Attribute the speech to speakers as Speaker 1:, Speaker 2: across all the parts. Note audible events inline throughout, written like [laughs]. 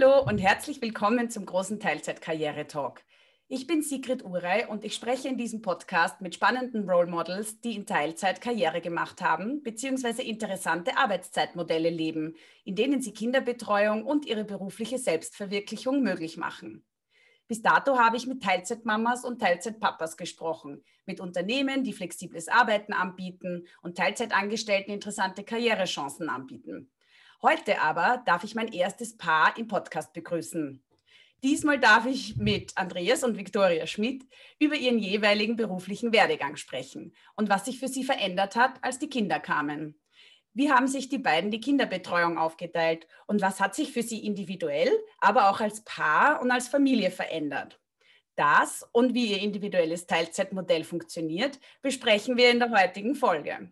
Speaker 1: Hallo und herzlich willkommen zum großen Teilzeit-Karriere-Talk. Ich bin Sigrid Urey und ich spreche in diesem Podcast mit spannenden Role Models, die in Teilzeit Karriere gemacht haben bzw. interessante Arbeitszeitmodelle leben, in denen sie Kinderbetreuung und ihre berufliche Selbstverwirklichung möglich machen. Bis dato habe ich mit Teilzeitmamas und Teilzeitpapas gesprochen, mit Unternehmen, die flexibles Arbeiten anbieten und Teilzeitangestellten interessante Karrierechancen anbieten. Heute aber darf ich mein erstes Paar im Podcast begrüßen. Diesmal darf ich mit Andreas und Viktoria Schmidt über ihren jeweiligen beruflichen Werdegang sprechen und was sich für sie verändert hat, als die Kinder kamen. Wie haben sich die beiden die Kinderbetreuung aufgeteilt und was hat sich für sie individuell, aber auch als Paar und als Familie verändert? Das und wie ihr individuelles Teilzeitmodell funktioniert, besprechen wir in der heutigen Folge.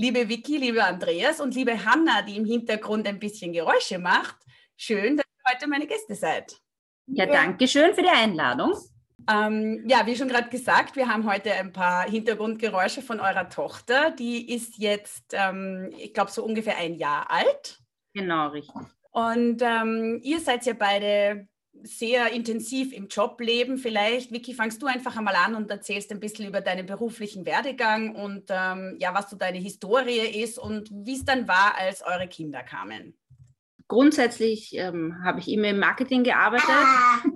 Speaker 1: Liebe Vicky, liebe Andreas und liebe Hanna, die im Hintergrund ein bisschen Geräusche macht, schön, dass ihr heute meine Gäste seid.
Speaker 2: Ja, danke schön für die Einladung.
Speaker 1: Ähm, ja, wie schon gerade gesagt, wir haben heute ein paar Hintergrundgeräusche von eurer Tochter. Die ist jetzt, ähm, ich glaube, so ungefähr ein Jahr alt.
Speaker 2: Genau, richtig.
Speaker 1: Und ähm, ihr seid ja beide sehr intensiv im Job leben. Vielleicht, Vicky, fangst du einfach einmal an und erzählst ein bisschen über deinen beruflichen Werdegang und ähm, ja, was so deine Historie ist und wie es dann war, als eure Kinder kamen
Speaker 2: grundsätzlich ähm, habe ich immer im Marketing gearbeitet,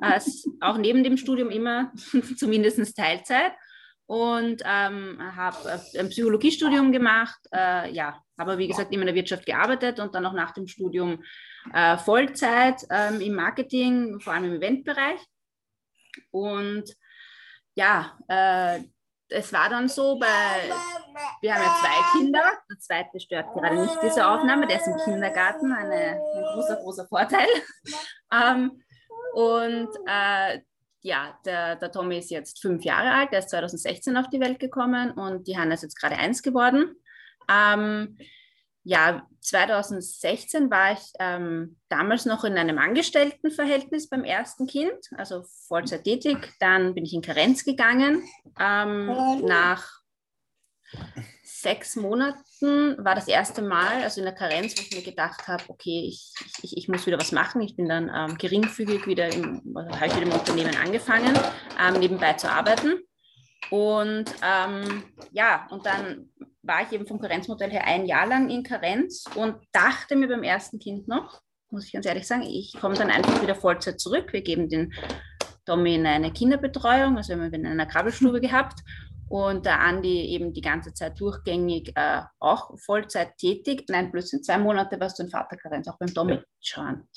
Speaker 2: äh, auch neben dem Studium immer [laughs] zumindest Teilzeit und ähm, habe äh, ein Psychologiestudium gemacht. Äh, ja, habe wie gesagt immer in der Wirtschaft gearbeitet und dann auch nach dem Studium äh, Vollzeit ähm, im Marketing, vor allem im Eventbereich. Und ja, äh, es war dann so, bei, wir haben ja zwei Kinder, der zweite stört gerade nicht diese Aufnahme, der ist im Kindergarten, eine, ein großer, großer Vorteil. [laughs] ähm, und äh, ja, der, der Tommy ist jetzt fünf Jahre alt, der ist 2016 auf die Welt gekommen und die Hanna ist jetzt gerade eins geworden. Ähm, ja, 2016 war ich ähm, damals noch in einem Angestelltenverhältnis beim ersten Kind, also Vollzeit tätig. Dann bin ich in Karenz gegangen. Ähm, nach sechs Monaten war das erste Mal, also in der Karenz, wo ich mir gedacht habe, okay, ich, ich, ich muss wieder was machen. Ich bin dann ähm, geringfügig wieder im, also habe ich wieder im Unternehmen angefangen, ähm, nebenbei zu arbeiten. Und ähm, ja, und dann war ich eben vom Karenzmodell her ein Jahr lang in Karenz und dachte mir beim ersten Kind noch, muss ich ganz ehrlich sagen, ich komme dann einfach wieder Vollzeit zurück. Wir geben den Tommy in eine Kinderbetreuung, also wir haben in einer Krabbelstube [laughs] gehabt und der Andi eben die ganze Zeit durchgängig äh, auch Vollzeit tätig. Nein, bloß in zwei Monate warst du in Vaterkarenz, auch beim Tommy ja. schon.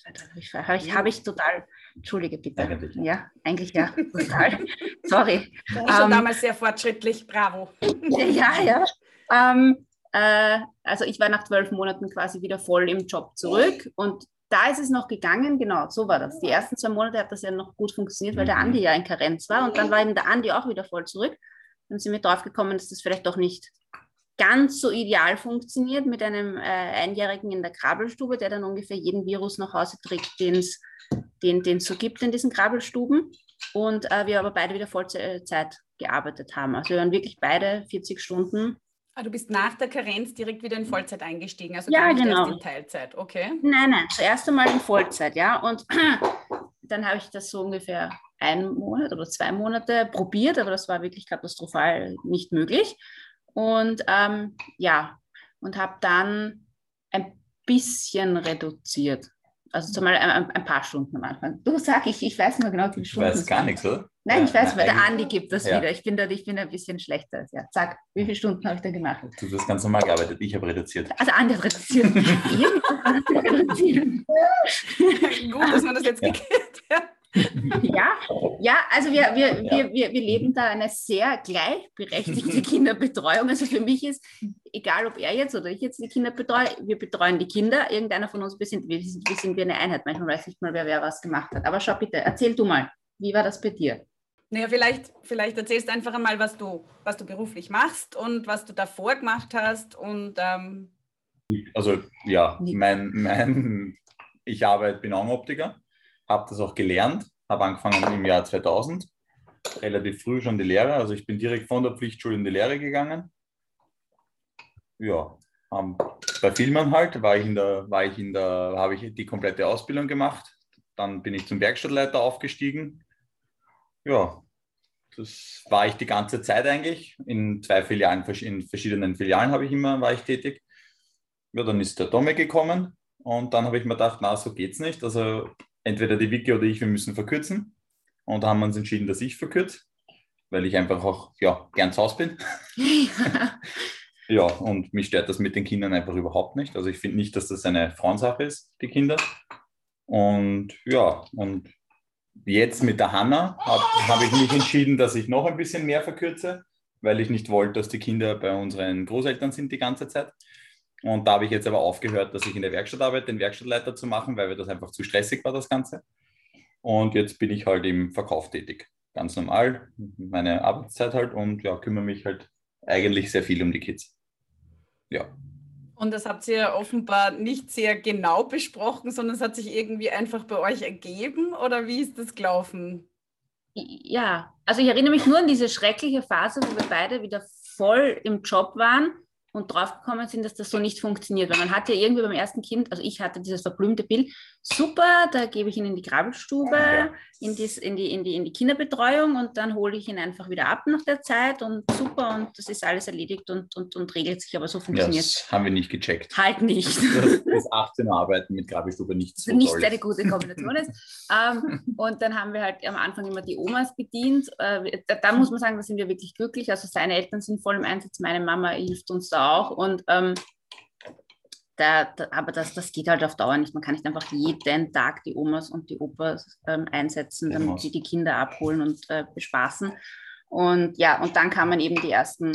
Speaker 2: Habe ich, hab ich, total, entschuldige bitte. bitte. Ja, eigentlich ja, total. [laughs] Sorry.
Speaker 1: Warst ähm, damals sehr fortschrittlich, bravo.
Speaker 2: Ja, ja. Ähm, äh, also ich war nach zwölf Monaten quasi wieder voll im Job zurück und da ist es noch gegangen, genau, so war das. Die ersten zwei Monate hat das ja noch gut funktioniert, weil der Andi ja in Karenz war und dann war eben der Andi auch wieder voll zurück. Dann sind wir drauf gekommen, dass das vielleicht doch nicht ganz so ideal funktioniert mit einem äh, Einjährigen in der Krabbelstube, der dann ungefähr jeden Virus nach Hause trägt, den es so gibt in diesen Krabbelstuben. Und äh, wir aber beide wieder Vollzeit gearbeitet haben. Also wir waren wirklich beide 40 Stunden
Speaker 1: Ah, du bist nach der Karenz direkt wieder in Vollzeit eingestiegen, also
Speaker 2: ja,
Speaker 1: gar
Speaker 2: nicht genau.
Speaker 1: erst in Teilzeit, okay?
Speaker 2: Nein, nein, zuerst einmal in Vollzeit, ja. Und [clears throat] dann habe ich das so ungefähr einen Monat oder zwei Monate probiert, aber das war wirklich katastrophal nicht möglich. Und ähm, ja, und habe dann ein bisschen reduziert. Also zumal ein, ein, paar Stunden am Anfang. Du sag ich, ich weiß nur genau, wie viele Stunden.
Speaker 3: Ich weiß gar nichts, oder?
Speaker 2: Nein, ich weiß, weil der Andi gibt das ja. wieder. Ich bin, da, ich bin ein bisschen schlechter. Ja. Sag, wie viele Stunden habe ich da gemacht?
Speaker 3: Du hast ganz normal gearbeitet, ich habe reduziert.
Speaker 2: Also Andi hat reduziert. [laughs]
Speaker 1: Gut, dass man das jetzt ja. geklärt hat
Speaker 2: ja, ja, also wir, wir, ja. Wir, wir, wir leben da eine sehr gleichberechtigte [laughs] Kinderbetreuung. Also für mich ist, egal ob er jetzt oder ich jetzt die Kinder betreue, wir betreuen die Kinder. Irgendeiner von uns, wir sind, wir sind, wir sind eine Einheit. Manchmal weiß nicht mal, wer wer was gemacht hat. Aber schau bitte, erzähl du mal, wie war das bei dir?
Speaker 1: Naja, vielleicht, vielleicht erzählst du einfach einmal, was du, was du beruflich machst und was du davor gemacht hast. Und, ähm
Speaker 3: also ja, mein, mein, ich arbeite, bin Augenoptiker habe das auch gelernt, habe angefangen im Jahr 2000, relativ früh schon die Lehre. Also ich bin direkt von der Pflichtschule in die Lehre gegangen. Ja, ähm, bei Filmern halt war ich in der, der, habe ich die komplette Ausbildung gemacht. dann bin ich zum Werkstattleiter aufgestiegen. Ja, das war ich die ganze Zeit eigentlich. In zwei Filialen, in verschiedenen Filialen habe ich immer, war ich tätig. Ja, dann ist der Domme gekommen und dann habe ich mir gedacht, na, so geht's nicht. Also entweder die Wiki oder ich, wir müssen verkürzen. Und da haben wir uns entschieden, dass ich verkürze, weil ich einfach auch ja, gern zu Hause bin. [laughs] ja, und mich stört das mit den Kindern einfach überhaupt nicht. Also ich finde nicht, dass das eine Frauensache ist, die Kinder. Und ja, und jetzt mit der Hanna habe hab ich mich entschieden, dass ich noch ein bisschen mehr verkürze, weil ich nicht wollte, dass die Kinder bei unseren Großeltern sind die ganze Zeit. Und da habe ich jetzt aber aufgehört, dass ich in der Werkstatt arbeite, den Werkstattleiter zu machen, weil mir das einfach zu stressig war, das Ganze. Und jetzt bin ich halt im Verkauf tätig. Ganz normal, meine Arbeitszeit halt und ja, kümmere mich halt eigentlich sehr viel um die Kids. Ja.
Speaker 1: Und das habt ihr offenbar nicht sehr genau besprochen, sondern es hat sich irgendwie einfach bei euch ergeben oder wie ist das gelaufen?
Speaker 2: Ja, also ich erinnere mich nur an diese schreckliche Phase, wo wir beide wieder voll im Job waren und draufgekommen sind, dass das so nicht funktioniert. Weil man hat ja irgendwie beim ersten Kind, also ich hatte dieses verblümte Bild, super, da gebe ich ihn in die Krabbelstube, ja. in, dies, in, die, in, die, in die Kinderbetreuung und dann hole ich ihn einfach wieder ab nach der Zeit und super und das ist alles erledigt und, und, und regelt sich, aber so funktioniert es.
Speaker 3: Das haben wir nicht gecheckt.
Speaker 2: Halt nicht.
Speaker 3: Das, das 18 Arbeiten mit Krabbelstube nicht so
Speaker 2: Nicht eine gute Kombination ist. ähm, und dann haben wir halt am Anfang immer die Omas bedient. Äh, da, da, muss man sagen, da sind wir wirklich glücklich. Also seine Eltern sind voll im Einsatz, meine Mama hilft uns da auch. Und ähm, da, da, aber das, das geht halt auf Dauer nicht. Man kann nicht einfach jeden Tag die Omas und die Opas ähm, einsetzen, damit sie die Kinder abholen und äh, bespaßen. Und ja, und dann kamen eben die ersten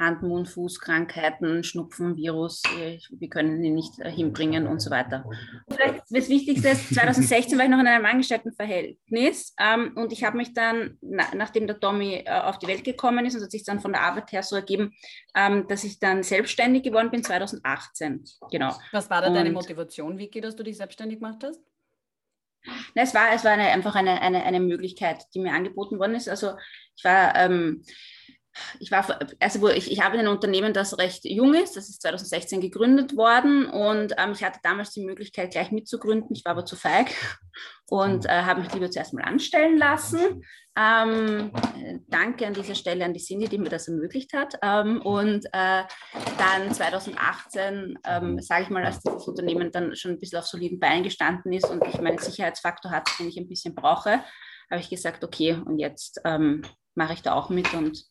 Speaker 2: Hand-, Mund-, Fußkrankheiten, Schnupfen, Virus, äh, wir können ihn nicht äh, hinbringen und so weiter. Vielleicht das Wichtigste ist, 2016 war ich noch in einem Angestelltenverhältnis ähm, und ich habe mich dann, na, nachdem der Tommy äh, auf die Welt gekommen ist, und hat sich dann von der Arbeit her so ergeben, ähm, dass ich dann selbstständig geworden bin 2018. Genau.
Speaker 1: Was war da und, deine Motivation, Vicky, dass du dich selbstständig gemacht hast?
Speaker 2: Na, es war, es war eine, einfach eine, eine, eine Möglichkeit, die mir angeboten worden ist. Also ich war ähm, ich war, also ich, ich habe ein Unternehmen, das recht jung ist, das ist 2016 gegründet worden und ähm, ich hatte damals die Möglichkeit, gleich mitzugründen. Ich war aber zu feig und äh, habe mich lieber zuerst mal anstellen lassen. Ähm, danke an dieser Stelle an die Cindy, die mir das ermöglicht hat. Ähm, und äh, dann 2018, ähm, sage ich mal, als dieses Unternehmen dann schon ein bisschen auf soliden Beinen gestanden ist und ich meinen Sicherheitsfaktor hatte, den ich ein bisschen brauche, habe ich gesagt, okay, und jetzt ähm, mache ich da auch mit und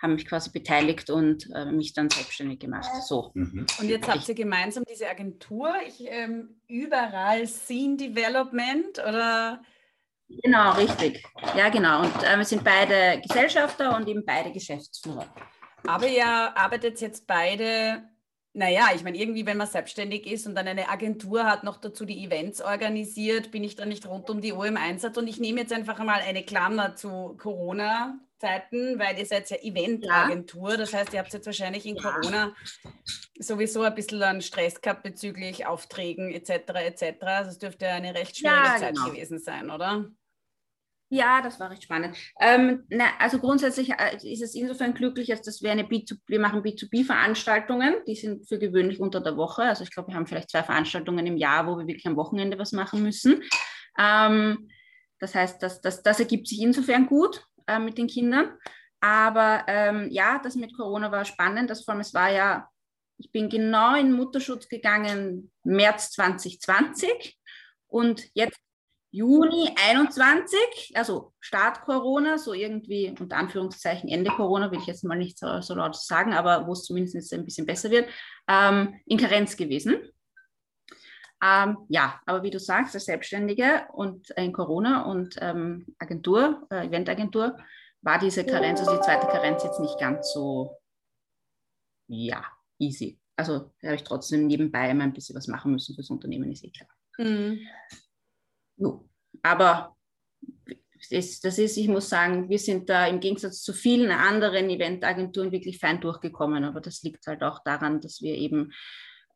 Speaker 2: haben mich quasi beteiligt und äh, mich dann selbstständig gemacht. So.
Speaker 1: Mhm. Und jetzt habt ihr gemeinsam diese Agentur, ich, ähm, überall Scene Development oder?
Speaker 2: Genau, richtig. Ja, genau. Und äh, wir sind beide Gesellschafter und eben beide Geschäftsführer.
Speaker 1: Aber ihr arbeitet jetzt beide naja, ich meine, irgendwie, wenn man selbstständig ist und dann eine Agentur hat, noch dazu die Events organisiert, bin ich dann nicht rund um die Uhr im Einsatz. Und ich nehme jetzt einfach mal eine Klammer zu Corona-Zeiten, weil ihr seid ja Eventagentur. Ja. Das heißt, ihr habt jetzt wahrscheinlich in ja. Corona sowieso ein bisschen an Stress gehabt bezüglich Aufträgen etc. etc. Also es dürfte eine recht schwierige ja, Zeit genau. gewesen sein, oder?
Speaker 2: Ja, das war recht spannend. Ähm, na, also grundsätzlich äh, ist es insofern glücklich, als dass wir eine B2, wir machen B2B-Veranstaltungen, die sind für gewöhnlich unter der Woche. Also ich glaube, wir haben vielleicht zwei Veranstaltungen im Jahr, wo wir wirklich am Wochenende was machen müssen. Ähm, das heißt, das, das, das ergibt sich insofern gut äh, mit den Kindern. Aber ähm, ja, das mit Corona war spannend. Das vor allem, es war ja, ich bin genau in Mutterschutz gegangen März 2020 und jetzt Juni 21, also Start Corona, so irgendwie unter Anführungszeichen Ende Corona, will ich jetzt mal nicht so, so laut sagen, aber wo es zumindest ein bisschen besser wird, ähm, in Karenz gewesen. Ähm, ja, aber wie du sagst, als Selbstständige und in Corona und ähm, Agentur, äh, Eventagentur, war diese Karenz, also die zweite Karenz jetzt nicht ganz so, ja, easy. Also habe ich trotzdem nebenbei immer ein bisschen was machen müssen fürs Unternehmen, ist eh klar. Mhm. Jo. Aber das, das ist, ich muss sagen, wir sind da im Gegensatz zu vielen anderen Eventagenturen wirklich fein durchgekommen. Aber das liegt halt auch daran, dass wir eben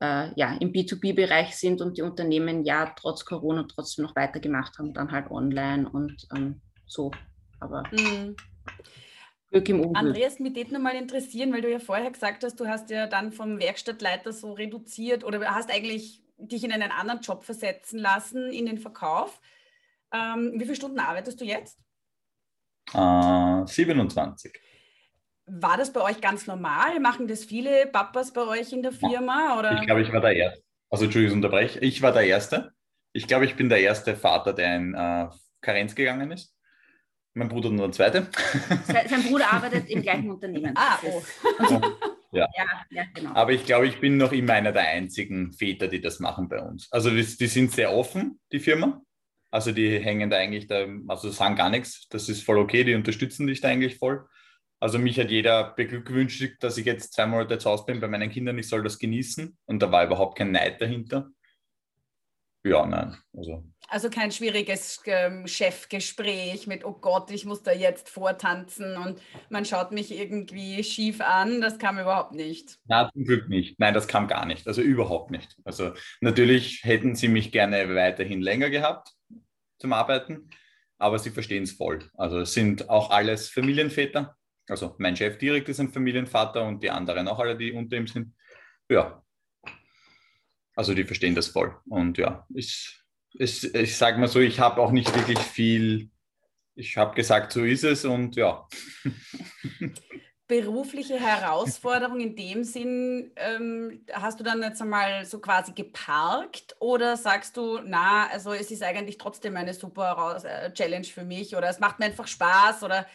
Speaker 2: äh, ja, im B2B-Bereich sind und die Unternehmen ja trotz Corona trotzdem noch weitergemacht haben, dann halt online und ähm, so. Aber mhm.
Speaker 1: Glück im Unglück. Andreas, mich würde nochmal interessieren, weil du ja vorher gesagt hast, du hast ja dann vom Werkstattleiter so reduziert oder hast eigentlich dich in einen anderen Job versetzen lassen, in den Verkauf. Ähm, wie viele Stunden arbeitest du jetzt?
Speaker 3: Äh, 27.
Speaker 1: War das bei euch ganz normal? Machen das viele Papas bei euch in der Firma? Oder?
Speaker 3: Ich glaube, ich war der Erste. Also, Entschuldigung, unterbreche. Ich war der Erste. Ich glaube, ich bin der erste Vater, der in äh, Karenz gegangen ist. Mein Bruder nur der zweite.
Speaker 2: Sein Bruder arbeitet im gleichen Unternehmen.
Speaker 1: Ah, oh. [laughs]
Speaker 3: Ja. ja, ja genau. Aber ich glaube, ich bin noch immer einer der einzigen Väter, die das machen bei uns. Also die, die sind sehr offen, die Firma. Also die hängen da eigentlich, da, also sagen gar nichts. Das ist voll okay, die unterstützen dich da eigentlich voll. Also mich hat jeder beglückwünscht, dass ich jetzt zwei Monate zu Hause bin bei meinen Kindern, ich soll das genießen. Und da war überhaupt kein Neid dahinter. Ja, nein.
Speaker 1: Also, also kein schwieriges ähm, Chefgespräch mit, oh Gott, ich muss da jetzt vortanzen und man schaut mich irgendwie schief an. Das kam überhaupt nicht.
Speaker 3: Na, zum Glück nicht. Nein, das kam gar nicht. Also überhaupt nicht. Also natürlich hätten sie mich gerne weiterhin länger gehabt zum Arbeiten, aber sie verstehen es voll. Also es sind auch alles Familienväter. Also mein Chef direkt ist ein Familienvater und die anderen auch alle, die unter ihm sind. Ja, also die verstehen das voll. Und ja, ich, ich, ich sage mal so, ich habe auch nicht wirklich viel, ich habe gesagt, so ist es und ja. [laughs]
Speaker 1: Berufliche Herausforderung in dem Sinn, ähm, hast du dann jetzt einmal so quasi geparkt oder sagst du, na, also es ist eigentlich trotzdem eine super äh, Challenge für mich oder es macht mir einfach Spaß oder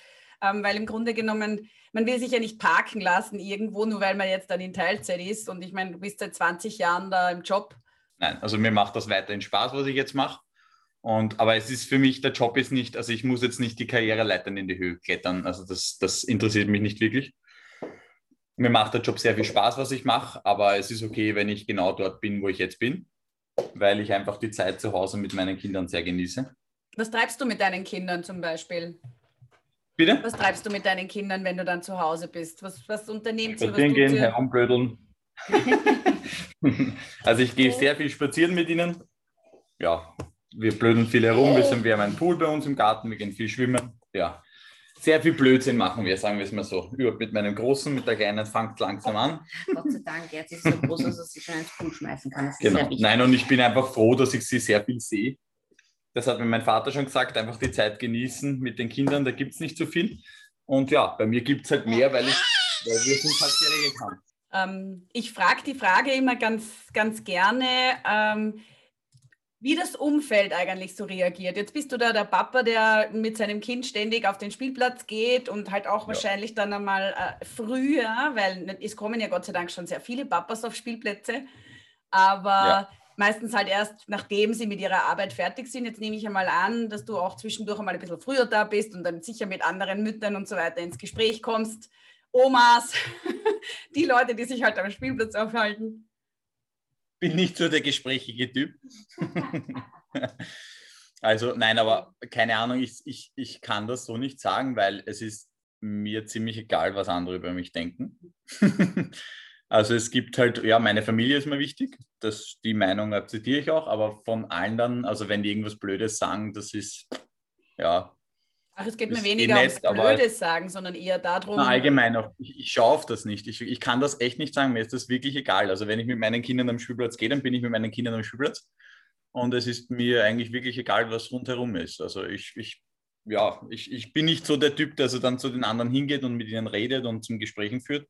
Speaker 1: ähm, weil im Grunde genommen, man will sich ja nicht parken lassen irgendwo, nur weil man jetzt dann in Teilzeit ist. Und ich meine, du bist seit 20 Jahren da im Job.
Speaker 3: Nein, also mir macht das weiterhin Spaß, was ich jetzt mache. Und, aber es ist für mich, der Job ist nicht, also ich muss jetzt nicht die Karriereleitern in die Höhe klettern. Also das, das interessiert mich nicht wirklich. Mir macht der Job sehr viel Spaß, was ich mache, aber es ist okay, wenn ich genau dort bin, wo ich jetzt bin, weil ich einfach die Zeit zu Hause mit meinen Kindern sehr genieße.
Speaker 1: Was treibst du mit deinen Kindern zum Beispiel?
Speaker 3: Bitte?
Speaker 1: Was treibst du mit deinen Kindern, wenn du dann zu Hause bist? Was, was unternehmt
Speaker 3: ihr? Spazieren gehen, herumblödeln. [laughs] also ich gehe sehr viel spazieren mit ihnen. Ja, wir blödeln viel herum. Wir, sind, wir haben einen Pool bei uns im Garten, wir gehen viel schwimmen. Ja, sehr viel Blödsinn machen wir, sagen wir es mal so. Über, mit meinem Großen, mit der Kleinen fängt langsam an.
Speaker 2: Gott sei Dank, jetzt ist so groß, dass er sich schon ins Pool schmeißen kann.
Speaker 3: genau. Nein, und ich bin einfach froh, dass ich sie sehr viel sehe das hat mir mein Vater schon gesagt, einfach die Zeit genießen mit den Kindern, da gibt es nicht so viel. Und ja, bei mir gibt es halt mehr, weil, ich, weil wir sind halt sehr regelkrank.
Speaker 1: Ähm, ich frage die Frage immer ganz, ganz gerne, ähm, wie das Umfeld eigentlich so reagiert. Jetzt bist du da der Papa, der mit seinem Kind ständig auf den Spielplatz geht und halt auch ja. wahrscheinlich dann einmal äh, früher, weil es kommen ja Gott sei Dank schon sehr viele Papas auf Spielplätze, aber... Ja meistens halt erst, nachdem sie mit ihrer Arbeit fertig sind. Jetzt nehme ich einmal an, dass du auch zwischendurch einmal ein bisschen früher da bist und dann sicher mit anderen Müttern und so weiter ins Gespräch kommst. Omas, [laughs] die Leute, die sich halt am Spielplatz aufhalten.
Speaker 3: Bin nicht so der gesprächige Typ. [laughs] also nein, aber keine Ahnung, ich, ich, ich kann das so nicht sagen, weil es ist mir ziemlich egal, was andere über mich denken. [laughs] Also es gibt halt, ja, meine Familie ist mir wichtig, das, die Meinung akzeptiere ich auch, aber von allen dann, also wenn die irgendwas Blödes sagen, das ist, ja.
Speaker 1: Ach, es geht mir weniger ums Blödes sagen, sondern eher darum.
Speaker 3: Na, allgemein auch, ich, ich schaue auf das nicht. Ich, ich kann das echt nicht sagen, mir ist das wirklich egal. Also wenn ich mit meinen Kindern am Spielplatz gehe, dann bin ich mit meinen Kindern am Spielplatz. Und es ist mir eigentlich wirklich egal, was rundherum ist. Also ich, ich ja, ich, ich bin nicht so der Typ, der so dann zu den anderen hingeht und mit ihnen redet und zum Gesprächen führt.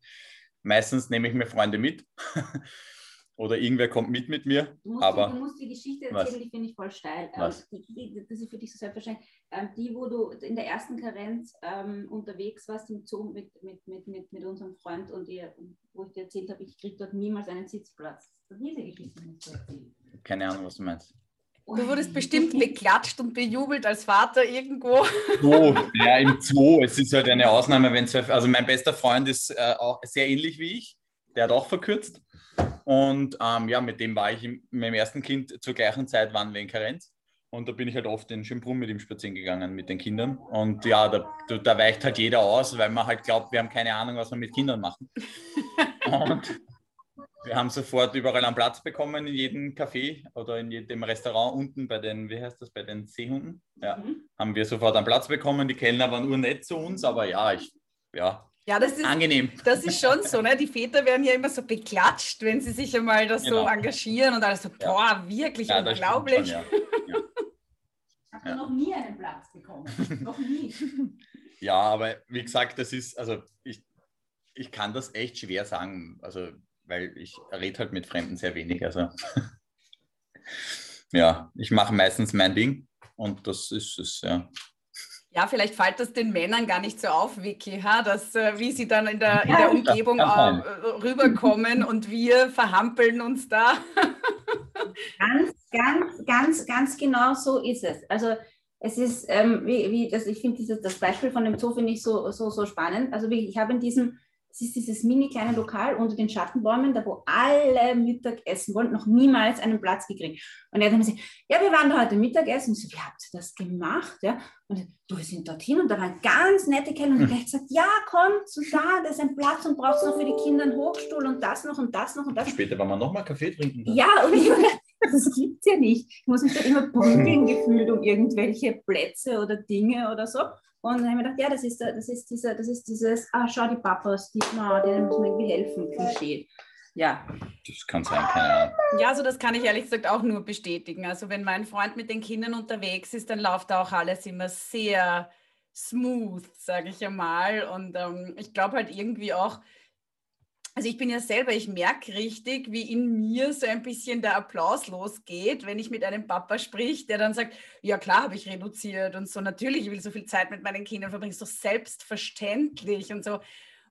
Speaker 3: Meistens nehme ich mir Freunde mit [laughs] oder irgendwer kommt mit mit mir.
Speaker 2: Du musst, aber, du musst die Geschichte erzählen, was? die finde ich voll steil. Ähm, was? Die, die, das ist für dich so selbstverständlich. Ähm, die, wo du in der ersten Karenz ähm, unterwegs warst im Zoo mit, mit, mit, mit, mit unserem Freund und ihr, wo ich dir erzählt habe, ich kriege dort niemals einen Sitzplatz. Diese Geschichte musst du erzählen.
Speaker 3: Keine Ahnung, was du meinst.
Speaker 1: Du wurdest bestimmt beklatscht und bejubelt als Vater irgendwo.
Speaker 3: Zoo, ja, im Zoo. Es ist halt eine Ausnahme, wenn zwei, also mein bester Freund ist äh, auch sehr ähnlich wie ich. Der hat auch verkürzt. Und ähm, ja, mit dem war ich im, mit meinem ersten Kind zur gleichen Zeit, waren wir in Karenz. Und da bin ich halt oft in Schönbrunn mit ihm spazieren gegangen, mit den Kindern. Und ja, da, da weicht halt jeder aus, weil man halt glaubt, wir haben keine Ahnung, was wir mit Kindern machen. [laughs] Und wir haben sofort überall einen Platz bekommen, in jedem Café oder in jedem Restaurant unten bei den, wie heißt das, bei den Seehunden. Ja, mhm. haben wir sofort einen Platz bekommen. Die Kellner waren urnett zu uns, aber ja, ich, ja,
Speaker 1: ja, das ist angenehm. Das ist schon so, ne? Die Väter werden ja immer so beklatscht, wenn sie sich einmal das genau. so engagieren und alles so, boah, wirklich ja, unglaublich. Schon, ja.
Speaker 2: ja. noch nie einen Platz bekommen. noch nie. [laughs]
Speaker 3: Ja, aber wie gesagt, das ist, also ich, ich kann das echt schwer sagen, also weil ich rede halt mit Fremden sehr wenig. Also [laughs] ja, ich mache meistens mein Ding und das ist es, ja.
Speaker 1: Ja, vielleicht fällt das den Männern gar nicht so auf, Vicky, ha? Dass, äh, wie sie dann in der, in der Umgebung äh, rüberkommen und wir verhampeln uns da. [laughs]
Speaker 2: ganz, ganz, ganz, ganz genau so ist es. Also es ist, ähm, wie, wie das, ich finde das Beispiel von dem Zoo finde ich so, so, so spannend. Also wie, ich habe in diesem es ist dieses mini kleine Lokal unter den Schattenbäumen, da wo alle Mittag essen wollen, noch niemals einen Platz gekriegt. Und er hat dann gesagt, ja, wir waren da heute Mittagessen. Und ich so, wie habt ihr das gemacht? Ja? Und du, wir sind dorthin und da waren ganz nette Kellner. Und er hat gesagt, ja, komm, so da, da ist ein Platz und brauchst noch für die Kinder einen Hochstuhl und das noch und das noch und das.
Speaker 3: Später wollen wir nochmal Kaffee trinken.
Speaker 2: Dann. Ja, und ich das gibt es ja nicht. Ich muss mich da immer prügeln gefühlt um irgendwelche Plätze oder Dinge oder so. Und dann habe ich mir gedacht, ja, das ist, das ist, dieser, das ist dieses, ah, schau die Papas, die, oh, denen muss man irgendwie helfen, Klischee. Ja.
Speaker 3: Das kann sein, keine Ahnung.
Speaker 1: Ja, also das kann ich ehrlich gesagt auch nur bestätigen. Also wenn mein Freund mit den Kindern unterwegs ist, dann läuft auch alles immer sehr smooth, sage ich einmal. Und ähm, ich glaube halt irgendwie auch, also ich bin ja selber, ich merke richtig, wie in mir so ein bisschen der Applaus losgeht, wenn ich mit einem Papa sprich, der dann sagt, ja klar, habe ich reduziert und so, natürlich, ich will so viel Zeit mit meinen Kindern verbringen, doch selbstverständlich und so.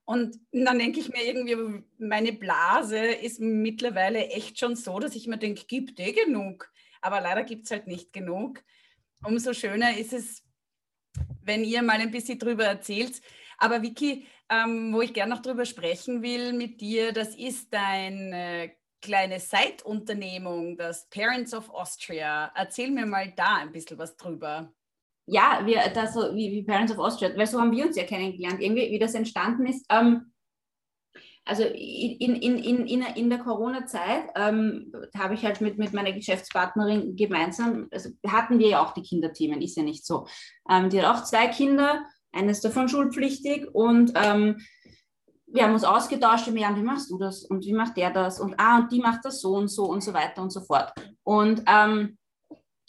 Speaker 1: Und dann denke ich mir irgendwie, meine Blase ist mittlerweile echt schon so, dass ich mir denke, gibt eh genug. Aber leider gibt es halt nicht genug. Umso schöner ist es, wenn ihr mal ein bisschen drüber erzählt. Aber Vicky, ähm, wo ich gerne noch drüber sprechen will mit dir, das ist deine kleine Seitunternehmung, das Parents of Austria. Erzähl mir mal da ein bisschen was drüber.
Speaker 2: Ja, wir, das so wie, wie Parents of Austria, weil so haben wir uns ja kennengelernt, irgendwie, wie das entstanden ist. Ähm, also in, in, in, in, in der Corona-Zeit ähm, habe ich halt mit, mit meiner Geschäftspartnerin gemeinsam, also hatten wir ja auch die Kinderthemen, ist ja nicht so. Ähm, die hat auch zwei Kinder eines davon schulpflichtig und ähm, wir haben uns ausgetauscht, ja, wie machst du das und wie macht der das und ah, und die macht das so und so und so weiter und so fort. Und ähm,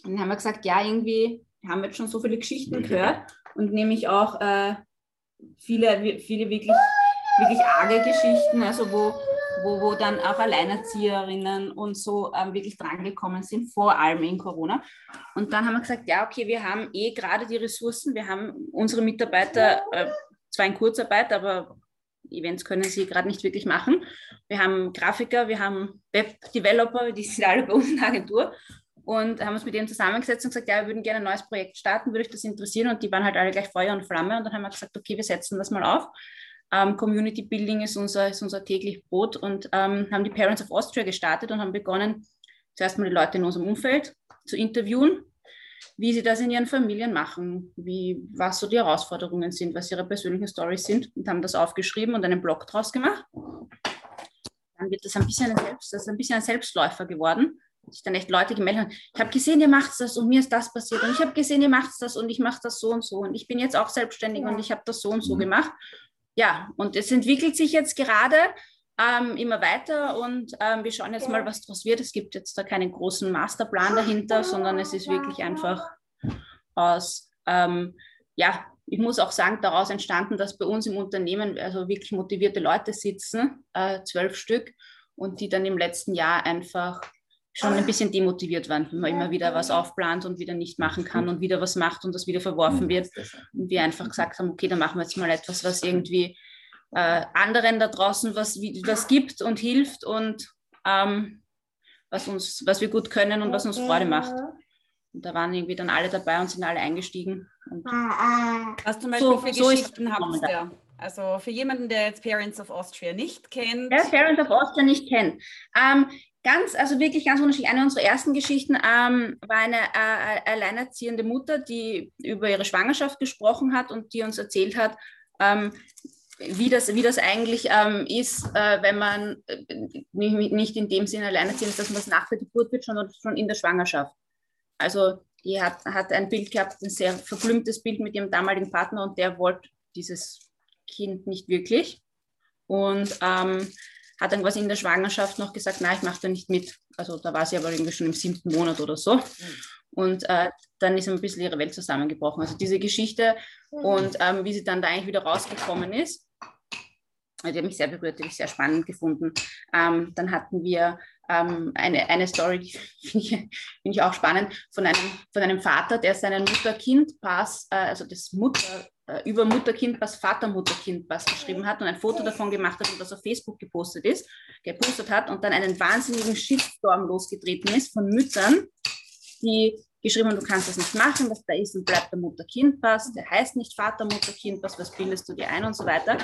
Speaker 2: dann haben wir gesagt, ja, irgendwie haben wir jetzt schon so viele Geschichten gehört und nämlich auch äh, viele, viele wirklich, wirklich arge Geschichten, also wo, wo, wo dann auch Alleinerzieherinnen und so ähm, wirklich drangekommen sind, vor allem in Corona. Und dann haben wir gesagt, ja, okay, wir haben eh gerade die Ressourcen, wir haben unsere Mitarbeiter äh, zwar in Kurzarbeit, aber Events können sie gerade nicht wirklich machen. Wir haben Grafiker, wir haben Web-Developer, die sind alle bei uns in der Agentur und haben uns mit denen zusammengesetzt und gesagt, ja, wir würden gerne ein neues Projekt starten, würde euch das interessieren? Und die waren halt alle gleich Feuer und Flamme und dann haben wir gesagt, okay, wir setzen das mal auf. Ähm, Community Building ist unser, ist unser täglich Brot und ähm, haben die Parents of Austria gestartet und haben begonnen, zuerst mal die Leute in unserem Umfeld zu interviewen, wie sie das in ihren Familien machen, wie, was so die Herausforderungen sind, was ihre persönlichen Stories sind und haben das aufgeschrieben und einen Blog draus gemacht. Dann wird das ein bisschen ein, Selbst, das ein, bisschen ein Selbstläufer geworden. Sich dann echt Leute gemeldet haben, ich habe gesehen, ihr macht das und mir ist das passiert und ich habe gesehen, ihr macht das und ich mache das so und so und ich bin jetzt auch selbstständig und ich habe das so und so gemacht ja, und es entwickelt sich jetzt gerade ähm, immer weiter und ähm, wir schauen jetzt mal, was daraus wird. Es gibt jetzt da keinen großen Masterplan dahinter, sondern es ist wirklich einfach aus, ähm, ja, ich muss auch sagen, daraus entstanden, dass bei uns im Unternehmen also wirklich motivierte Leute sitzen, äh, zwölf Stück, und die dann im letzten Jahr einfach schon ein bisschen demotiviert waren, wenn man immer wieder was aufplant und wieder nicht machen kann und wieder was macht und das wieder verworfen wird. Und wir einfach gesagt haben, okay, dann machen wir jetzt mal etwas, was irgendwie äh, anderen da draußen was, was gibt und hilft und ähm, was, uns, was wir gut können und was uns Freude macht. Und da waren irgendwie dann alle dabei und sind alle eingestiegen. Und
Speaker 1: was zum Beispiel so, für so Geschichten habt ihr? Also für jemanden, der jetzt Parents of Austria nicht kennt.
Speaker 2: Der Parents of Austria nicht kennt. Ähm, Ganz, also wirklich ganz unterschiedlich. Eine unserer ersten Geschichten ähm, war eine äh, alleinerziehende Mutter, die über ihre Schwangerschaft gesprochen hat und die uns erzählt hat, ähm, wie, das, wie das eigentlich ähm, ist, äh, wenn man äh, nicht, nicht in dem Sinne alleinerziehend ist, dass man das nach der Geburt wird, sondern schon in der Schwangerschaft. Also die hat, hat ein Bild gehabt, ein sehr verblümtes Bild mit ihrem damaligen Partner und der wollte dieses Kind nicht wirklich. Und ähm, hat dann quasi in der Schwangerschaft noch gesagt, nein, ich mache da nicht mit. Also da war sie aber irgendwie schon im siebten Monat oder so. Und äh, dann ist ein bisschen ihre Welt zusammengebrochen. Also diese Geschichte und ähm, wie sie dann da eigentlich wieder rausgekommen ist, die hat mich sehr berührt, die habe ich sehr spannend gefunden. Ähm, dann hatten wir ähm, eine, eine Story, [laughs] die finde ich, find ich auch spannend, von einem, von einem Vater, der seinen Mutter-Kind-Pass, äh, also das Mutter, über Mutter-Kind-Pass, Vater-Mutter-Kind-Pass geschrieben hat und ein Foto davon gemacht hat und das auf Facebook gepostet ist, gepostet hat und dann einen wahnsinnigen Shitstorm losgetreten ist von Müttern, die geschrieben du kannst das nicht machen, was da ist und bleibt der Mutter-Kind-Pass, der heißt nicht Vater-Mutter-Kind-Pass, was bildest du dir ein und so weiter.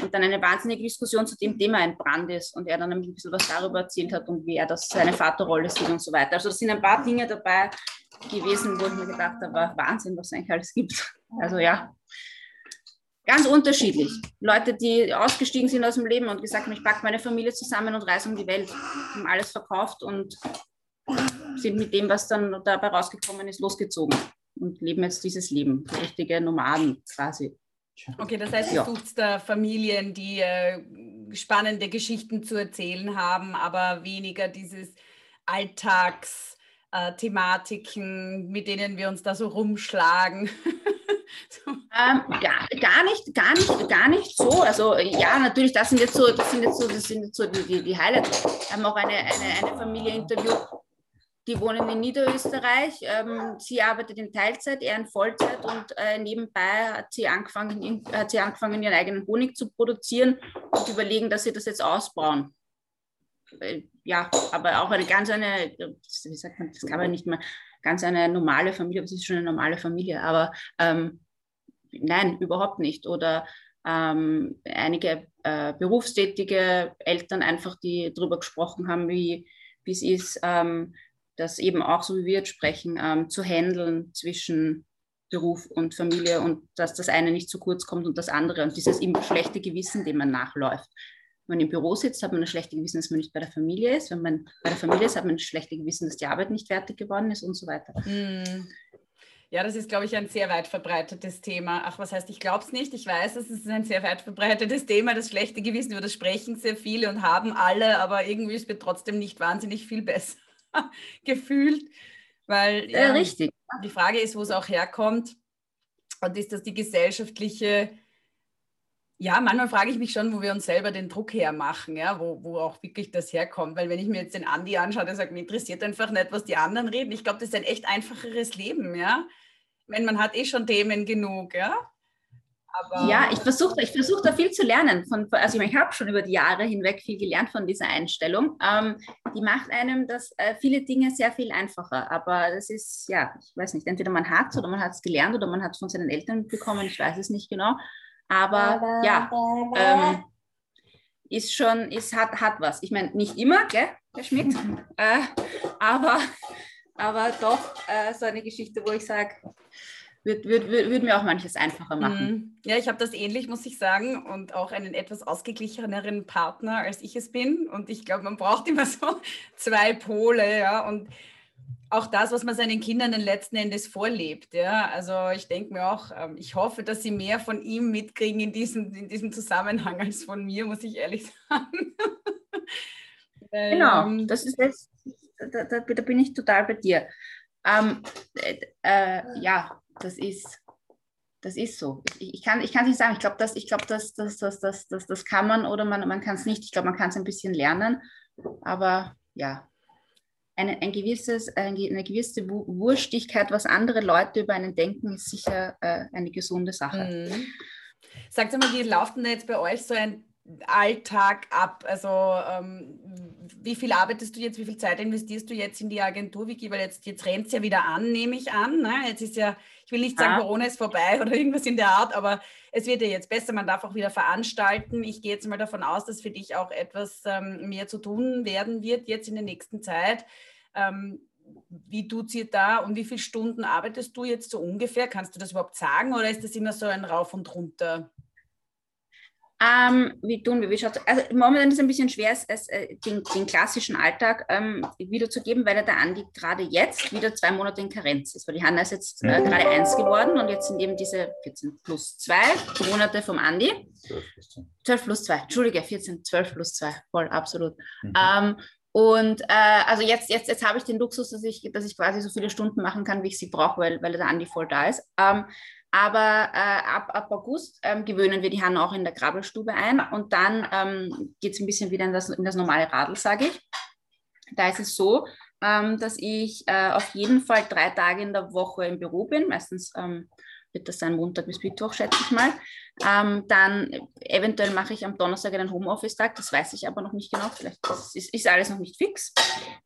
Speaker 2: Und dann eine wahnsinnige Diskussion zu dem Thema entbrannt ist und er dann ein bisschen was darüber erzählt hat und wie er das seine Vaterrolle sieht und so weiter. Also das sind ein paar Dinge dabei gewesen, wo ich mir gedacht habe, Wahnsinn, was es eigentlich alles gibt. Also ja, ganz unterschiedlich. Leute, die ausgestiegen sind aus dem Leben und gesagt haben, ich packe meine Familie zusammen und reise um die Welt, haben alles verkauft und sind mit dem, was dann dabei rausgekommen ist, losgezogen und leben jetzt dieses Leben. Richtige Nomaden quasi.
Speaker 1: Okay, das heißt, du ja. suchst da Familien, die äh, spannende Geschichten zu erzählen haben, aber weniger dieses Alltagsthematiken, äh, mit denen wir uns da so rumschlagen. [laughs]
Speaker 2: so. ähm, gar, gar nicht, gar nicht, gar nicht so. Also ja, natürlich, das sind jetzt so, das sind jetzt so, das sind jetzt so die, die, die Highlights. Wir haben auch eine, eine, eine Familie interviewt, die wohnen in Niederösterreich. Ähm, sie arbeitet in Teilzeit, er in Vollzeit und äh, nebenbei hat sie, angefangen, in, hat sie angefangen, ihren eigenen Honig zu produzieren und überlegen, dass sie das jetzt ausbauen. Äh, ja, aber auch eine ganz eine, wie sagt man, das kann man nicht mehr, ganz eine normale Familie, aber es ist schon eine normale Familie, aber ähm, nein, überhaupt nicht. Oder ähm, einige äh, berufstätige Eltern einfach, die darüber gesprochen haben, wie es ist, ähm, das eben auch, so wie wir jetzt sprechen, ähm, zu handeln zwischen Beruf und Familie und dass das eine nicht zu kurz kommt und das andere und dieses immer schlechte Gewissen, dem man nachläuft. Wenn man im Büro sitzt, hat man das schlechte Gewissen, dass man nicht bei der Familie ist. Wenn man bei der Familie ist, hat man das schlechte Gewissen, dass die Arbeit nicht fertig geworden ist und so weiter. Mm.
Speaker 1: Ja, das ist, glaube ich, ein sehr weit verbreitetes Thema. Ach, was heißt, ich glaube es nicht. Ich weiß, es ist ein sehr weit verbreitetes Thema. Das schlechte Gewissen, über das sprechen sehr viele und haben alle, aber irgendwie ist es trotzdem nicht wahnsinnig viel besser. [laughs] gefühlt, weil
Speaker 2: ja, richtig.
Speaker 1: die Frage ist, wo es auch herkommt und ist das die gesellschaftliche, ja, manchmal frage ich mich schon, wo wir uns selber den Druck hermachen, ja, wo, wo auch wirklich das herkommt, weil wenn ich mir jetzt den Andi anschaue, der sagt, mir interessiert einfach nicht, was die anderen reden. Ich glaube, das ist ein echt einfacheres Leben, ja. Wenn man hat eh schon Themen genug, ja.
Speaker 2: Aber ja, ich versuche ich versuch da viel zu lernen. Von, also ich, ich habe schon über die Jahre hinweg viel gelernt von dieser Einstellung. Ähm, die macht einem das äh, viele Dinge sehr viel einfacher. Aber das ist, ja, ich weiß nicht, entweder man hat es oder man hat es gelernt oder man hat es von seinen Eltern bekommen, ich weiß es nicht genau. Aber ja, ähm, ist schon, ist, hat, hat was. Ich meine, nicht immer, gell, Herr Schmidt, äh, aber, aber doch äh, so eine Geschichte, wo ich sage, würde würd, würd, würd mir auch manches einfacher machen.
Speaker 1: Mhm. Ja, ich habe das ähnlich, muss ich sagen, und auch einen etwas ausgeglicheneren Partner, als ich es bin. Und ich glaube, man braucht [laughs] immer so zwei Pole, ja. Und auch das, was man seinen Kindern dann letzten Endes vorlebt. Ja? Also ich denke mir auch, ähm, ich hoffe, dass sie mehr von ihm mitkriegen in diesem, in diesem Zusammenhang als von mir, muss ich ehrlich [laughs] sagen.
Speaker 2: genau, ähm, das ist das, da, da, da, bin ich total bei dir. Ähm, äh, äh, ja, das ist, das ist so. Ich, ich kann es ich nicht sagen. Ich glaube, das, glaub, das, das, das, das, das, das kann man oder man, man kann es nicht. Ich glaube, man kann es ein bisschen lernen. Aber ja, eine, ein gewisses, eine gewisse Wurstigkeit, was andere Leute über einen denken, ist sicher äh, eine gesunde Sache. Mhm.
Speaker 1: Sagt mal, wie läuft denn jetzt bei euch so ein Alltag ab? Also ähm, wie viel arbeitest du jetzt, wie viel Zeit investierst du jetzt in die Agentur, Vicky? Weil jetzt, jetzt rennt es ja wieder an, nehme ich an. Ne? Jetzt ist ja, ich will nicht sagen, ah. Corona ist vorbei oder irgendwas in der Art, aber es wird ja jetzt besser, man darf auch wieder veranstalten. Ich gehe jetzt mal davon aus, dass für dich auch etwas ähm, mehr zu tun werden wird jetzt in der nächsten Zeit. Ähm, wie tut sie da und wie viele Stunden arbeitest du jetzt so ungefähr? Kannst du das überhaupt sagen oder ist das immer so ein Rauf und runter?
Speaker 2: Ähm, wie tun wir? Wie schaut Also momentan ist es ein bisschen schwer, es, es, äh, den, den, klassischen Alltag ähm, wiederzugeben, weil der Andi gerade jetzt wieder zwei Monate in Karenz ist. Weil die Hanna ist jetzt äh, mhm. gerade eins geworden und jetzt sind eben diese 14 plus zwei Monate vom Andi. 12 plus 2, Entschuldige, 14, 12 plus 2, voll, absolut. Mhm. Ähm, Und äh, also jetzt, jetzt, jetzt habe ich den Luxus, dass ich, dass ich quasi so viele Stunden machen kann, wie ich sie brauche, weil, weil der Andi voll da ist. Ähm, aber äh, ab, ab August ähm, gewöhnen wir die Hanna auch in der Krabbelstube ein und dann ähm, geht es ein bisschen wieder in das, in das normale Radl, sage ich. Da ist es so, ähm, dass ich äh, auf jeden Fall drei Tage in der Woche im Büro bin, meistens ähm, wird das sein Montag bis Mittwoch, schätze ich mal. Ähm, dann eventuell mache ich am Donnerstag einen Homeoffice-Tag, das weiß ich aber noch nicht genau, vielleicht ist, ist alles noch nicht fix.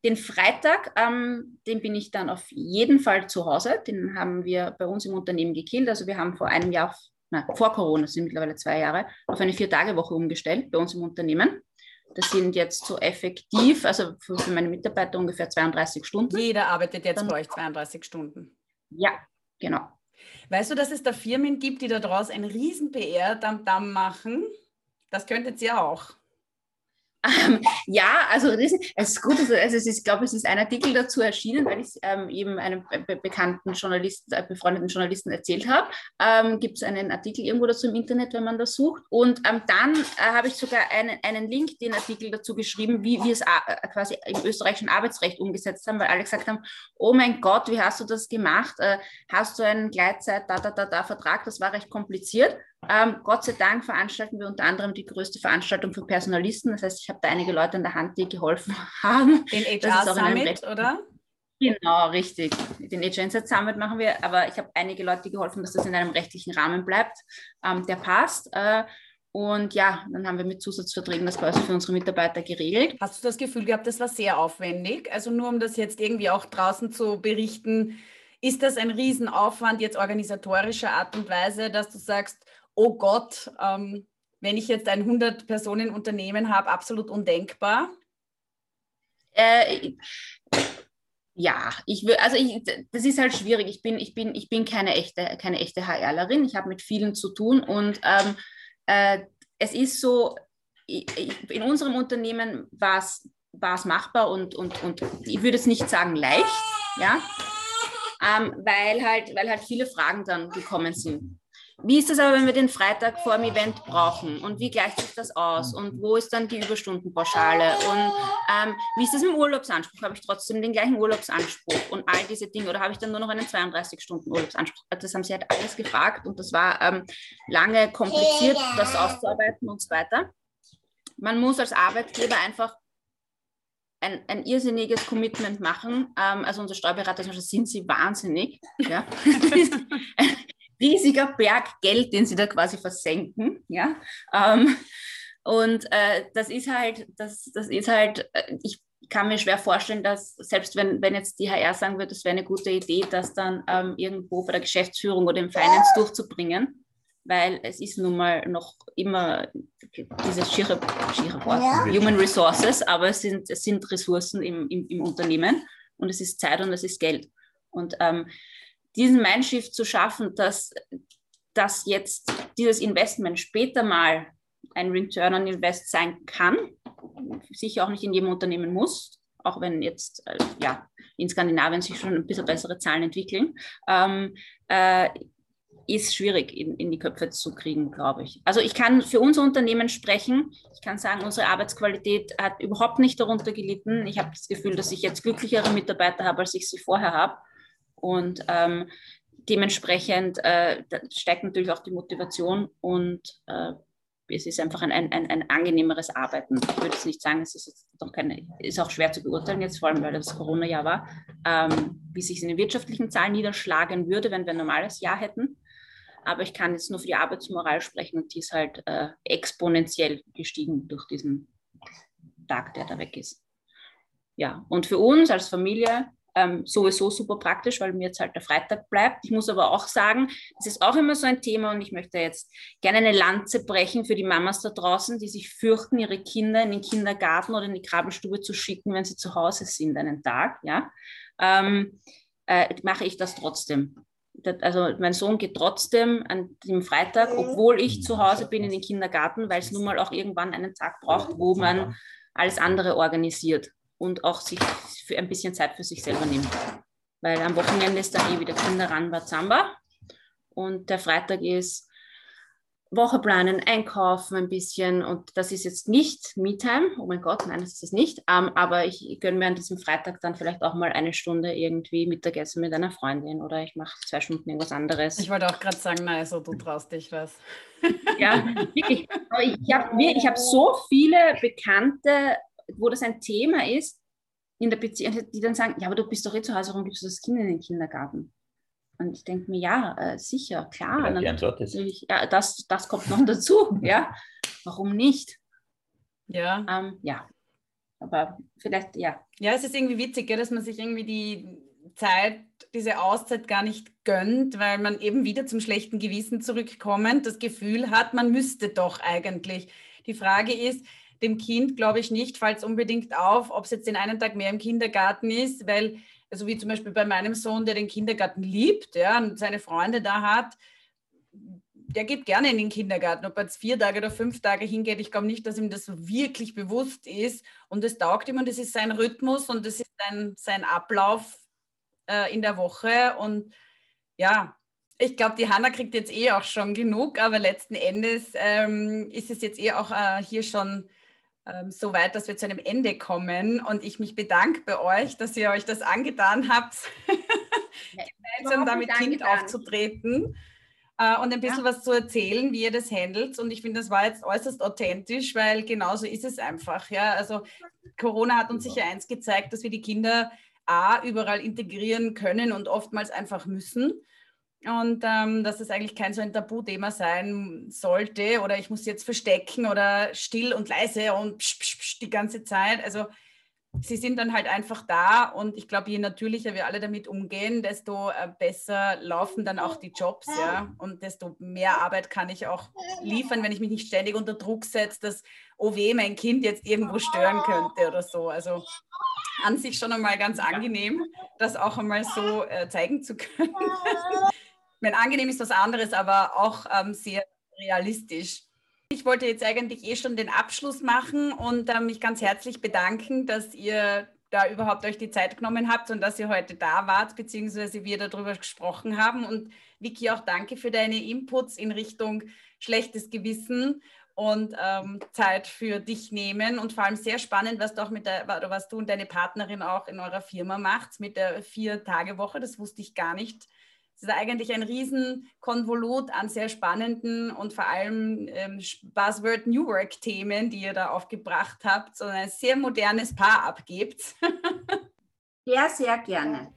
Speaker 2: Den Freitag, ähm, den bin ich dann auf jeden Fall zu Hause, den haben wir bei uns im Unternehmen gekillt. Also wir haben vor einem Jahr, na, vor Corona, das sind mittlerweile zwei Jahre, auf eine Vier-Tage-Woche umgestellt bei uns im Unternehmen. Das sind jetzt so effektiv, also für, für meine Mitarbeiter ungefähr 32 Stunden.
Speaker 1: Jeder arbeitet jetzt dann, bei euch 32 Stunden.
Speaker 2: Ja, genau.
Speaker 1: Weißt du, dass es da Firmen gibt, die daraus ein riesen PR-Damm machen? Das könntet ihr auch.
Speaker 2: Ähm, ja, also das ist gut. Also, also es ist, ich glaube, es ist ein Artikel dazu erschienen, weil ich es ähm, eben einem be bekannten Journalisten, äh, befreundeten Journalisten erzählt habe. Ähm, Gibt es einen Artikel irgendwo dazu im Internet, wenn man das sucht. Und ähm, dann äh, habe ich sogar einen, einen Link, den Artikel dazu geschrieben, wie wir es äh, quasi im österreichischen Arbeitsrecht umgesetzt haben, weil alle gesagt haben, oh mein Gott, wie hast du das gemacht? Äh, hast du einen Gleitzeit, da, da, da, da Vertrag? Das war recht kompliziert. Ähm, Gott sei Dank veranstalten wir unter anderem die größte Veranstaltung für Personalisten. Das heißt, ich habe da einige Leute in der Hand, die geholfen [laughs] haben.
Speaker 1: Den HR Summit, oder?
Speaker 2: Genau, richtig. Den HR Insight Summit machen wir, aber ich habe einige Leute geholfen, dass das in einem rechtlichen Rahmen bleibt, ähm, der passt. Äh, und ja, dann haben wir mit Zusatzverträgen das quasi für unsere Mitarbeiter geregelt.
Speaker 1: Hast du das Gefühl gehabt, das war sehr aufwendig? Also nur um das jetzt irgendwie auch draußen zu berichten, ist das ein Riesenaufwand jetzt organisatorischer Art und Weise, dass du sagst, oh Gott, ähm, wenn ich jetzt ein 100-Personen-Unternehmen habe, absolut undenkbar?
Speaker 2: Äh, ja, ich will, also ich, das ist halt schwierig. Ich bin, ich bin, ich bin keine echte, keine echte HRlerin. Ich habe mit vielen zu tun und ähm, äh, es ist so, in unserem Unternehmen war es machbar und, und, und ich würde es nicht sagen leicht, ja, ähm, weil, halt, weil halt viele Fragen dann gekommen sind. Wie ist das aber, wenn wir den Freitag vor dem Event brauchen? Und wie gleicht sich das aus? Und wo ist dann die Überstundenpauschale? Und ähm, wie ist das im Urlaubsanspruch? Habe ich trotzdem den gleichen Urlaubsanspruch? Und all diese Dinge. Oder habe ich dann nur noch einen 32-Stunden-Urlaubsanspruch? Das haben sie halt alles gefragt und das war ähm, lange kompliziert, das auszuarbeiten und so weiter. Man muss als Arbeitgeber einfach ein, ein irrsinniges Commitment machen. Ähm, also unser Steuerberater sind sie wahnsinnig. Ja? [laughs] [laughs] [laughs] riesiger Berg Geld, den sie da quasi versenken. Ja? Ähm, und äh, das ist halt, das, das ist halt, äh, ich kann mir schwer vorstellen, dass selbst wenn, wenn jetzt die HR sagen würde, das wäre eine gute Idee, das dann ähm, irgendwo bei der Geschäftsführung oder im Finance durchzubringen, weil es ist nun mal noch immer dieses schiere, schiere Wort, ja. Human Resources, aber es sind, es sind Ressourcen im, im, im Unternehmen und es ist Zeit und es ist Geld. Und ähm, diesen Mindshift zu schaffen, dass, dass jetzt dieses Investment später mal ein Return on Invest sein kann, sicher auch nicht in jedem Unternehmen muss, auch wenn jetzt äh, ja, in Skandinavien sich schon ein bisschen bessere Zahlen entwickeln, ähm, äh, ist schwierig in, in die Köpfe zu kriegen, glaube ich. Also ich kann für unser Unternehmen sprechen. Ich kann sagen, unsere Arbeitsqualität hat überhaupt nicht darunter gelitten. Ich habe das Gefühl, dass ich jetzt glücklichere Mitarbeiter habe, als ich sie vorher habe. Und ähm, dementsprechend äh, steigt natürlich auch die Motivation und äh, es ist einfach ein, ein, ein angenehmeres Arbeiten. Ich würde jetzt nicht sagen, es ist doch keine, ist auch schwer zu beurteilen jetzt, vor allem weil das Corona-Jahr war, ähm, wie sich es in den wirtschaftlichen Zahlen niederschlagen würde, wenn wir ein normales Jahr hätten. Aber ich kann jetzt nur für die Arbeitsmoral sprechen und die ist halt äh, exponentiell gestiegen durch diesen Tag, der da weg ist. Ja, und für uns als Familie ähm, sowieso super praktisch, weil mir jetzt halt der Freitag bleibt. Ich muss aber auch sagen, es ist auch immer so ein Thema und ich möchte jetzt gerne eine Lanze brechen für die Mamas da draußen, die sich fürchten, ihre Kinder in den Kindergarten oder in die Krabbelstube zu schicken, wenn sie zu Hause sind einen Tag. Ja, ähm, äh, mache ich das trotzdem. Also mein Sohn geht trotzdem an dem Freitag, obwohl ich zu Hause bin in den Kindergarten, weil es nun mal auch irgendwann einen Tag braucht, wo man alles andere organisiert und auch sich für ein bisschen Zeit für sich selber nimmt. Weil am Wochenende ist dann eh wieder Kinderran Zamba und der Freitag ist Woche planen, einkaufen ein bisschen und das ist jetzt nicht Me-Time. Oh mein Gott, nein, das ist es nicht. Ähm, aber ich gönne mir an diesem Freitag dann vielleicht auch mal eine Stunde irgendwie Mittagessen mit einer Freundin oder ich mache zwei Stunden irgendwas anderes.
Speaker 1: Ich wollte auch gerade sagen, nein, so du traust dich was.
Speaker 2: ja, wirklich. Ich habe ich hab so viele Bekannte, wo das ein Thema ist, in der Beziehung, die dann sagen, ja, aber du bist doch eh zu Hause, warum gibst du das Kind in den Kindergarten? Und ich denke mir, ja, äh, sicher, klar. Ja, die Antwort ist. Ja, das, das kommt noch [laughs] dazu, ja. Warum nicht?
Speaker 1: Ja.
Speaker 2: Ähm, ja. Aber vielleicht, ja.
Speaker 1: Ja, es ist irgendwie witzig, gell, dass man sich irgendwie die Zeit, diese Auszeit gar nicht gönnt, weil man eben wieder zum schlechten Gewissen zurückkommend das Gefühl hat, man müsste doch eigentlich. Die Frage ist, dem Kind glaube ich nicht, fällt es unbedingt auf, ob es jetzt den einen Tag mehr im Kindergarten ist, weil also wie zum Beispiel bei meinem Sohn, der den Kindergarten liebt ja, und seine Freunde da hat, der geht gerne in den Kindergarten. Ob er jetzt vier Tage oder fünf Tage hingeht, ich glaube nicht, dass ihm das wirklich bewusst ist. Und es taugt ihm und das ist sein Rhythmus und das ist sein, sein Ablauf äh, in der Woche. Und ja, ich glaube, die Hanna kriegt jetzt eh auch schon genug, aber letzten Endes ähm, ist es jetzt eh auch äh, hier schon ähm, so weit, dass wir zu einem Ende kommen. Und ich mich bedanke bei euch, dass ihr euch das angetan habt, [laughs] gemeinsam damit Kind aufzutreten äh, und ein bisschen ja. was zu erzählen, wie ihr das handelt. Und ich finde, das war jetzt äußerst authentisch, weil genauso ist es einfach. Ja? Also Corona hat uns sicher eins gezeigt, dass wir die Kinder A, überall integrieren können und oftmals einfach müssen und ähm, dass es eigentlich kein so ein Tabuthema sein sollte oder ich muss jetzt verstecken oder still und leise und psch, psch, psch die ganze Zeit. Also sie sind dann halt einfach da und ich glaube, je natürlicher wir alle damit umgehen, desto äh, besser laufen dann auch die Jobs, ja, und desto mehr Arbeit kann ich auch liefern, wenn ich mich nicht ständig unter Druck setze, dass, oh weh, mein Kind jetzt irgendwo stören könnte oder so. Also an sich schon einmal ganz angenehm, das auch einmal so äh, zeigen zu können [laughs] meine, angenehm ist was anderes, aber auch ähm, sehr realistisch. Ich wollte jetzt eigentlich eh schon den Abschluss machen und äh, mich ganz herzlich bedanken, dass ihr da überhaupt euch die Zeit genommen habt und dass ihr heute da wart, beziehungsweise wir darüber gesprochen haben. Und Vicky, auch danke für deine Inputs in Richtung schlechtes Gewissen und ähm, Zeit für dich nehmen und vor allem sehr spannend, was du auch mit der, was du und deine Partnerin auch in eurer Firma macht mit der Vier-Tage-Woche. Das wusste ich gar nicht es ist eigentlich ein Riesenkonvolut an sehr spannenden und vor allem ähm, Buzzword New Work Themen, die ihr da aufgebracht habt, so ein sehr modernes Paar abgebt. [laughs]
Speaker 2: sehr, sehr gerne.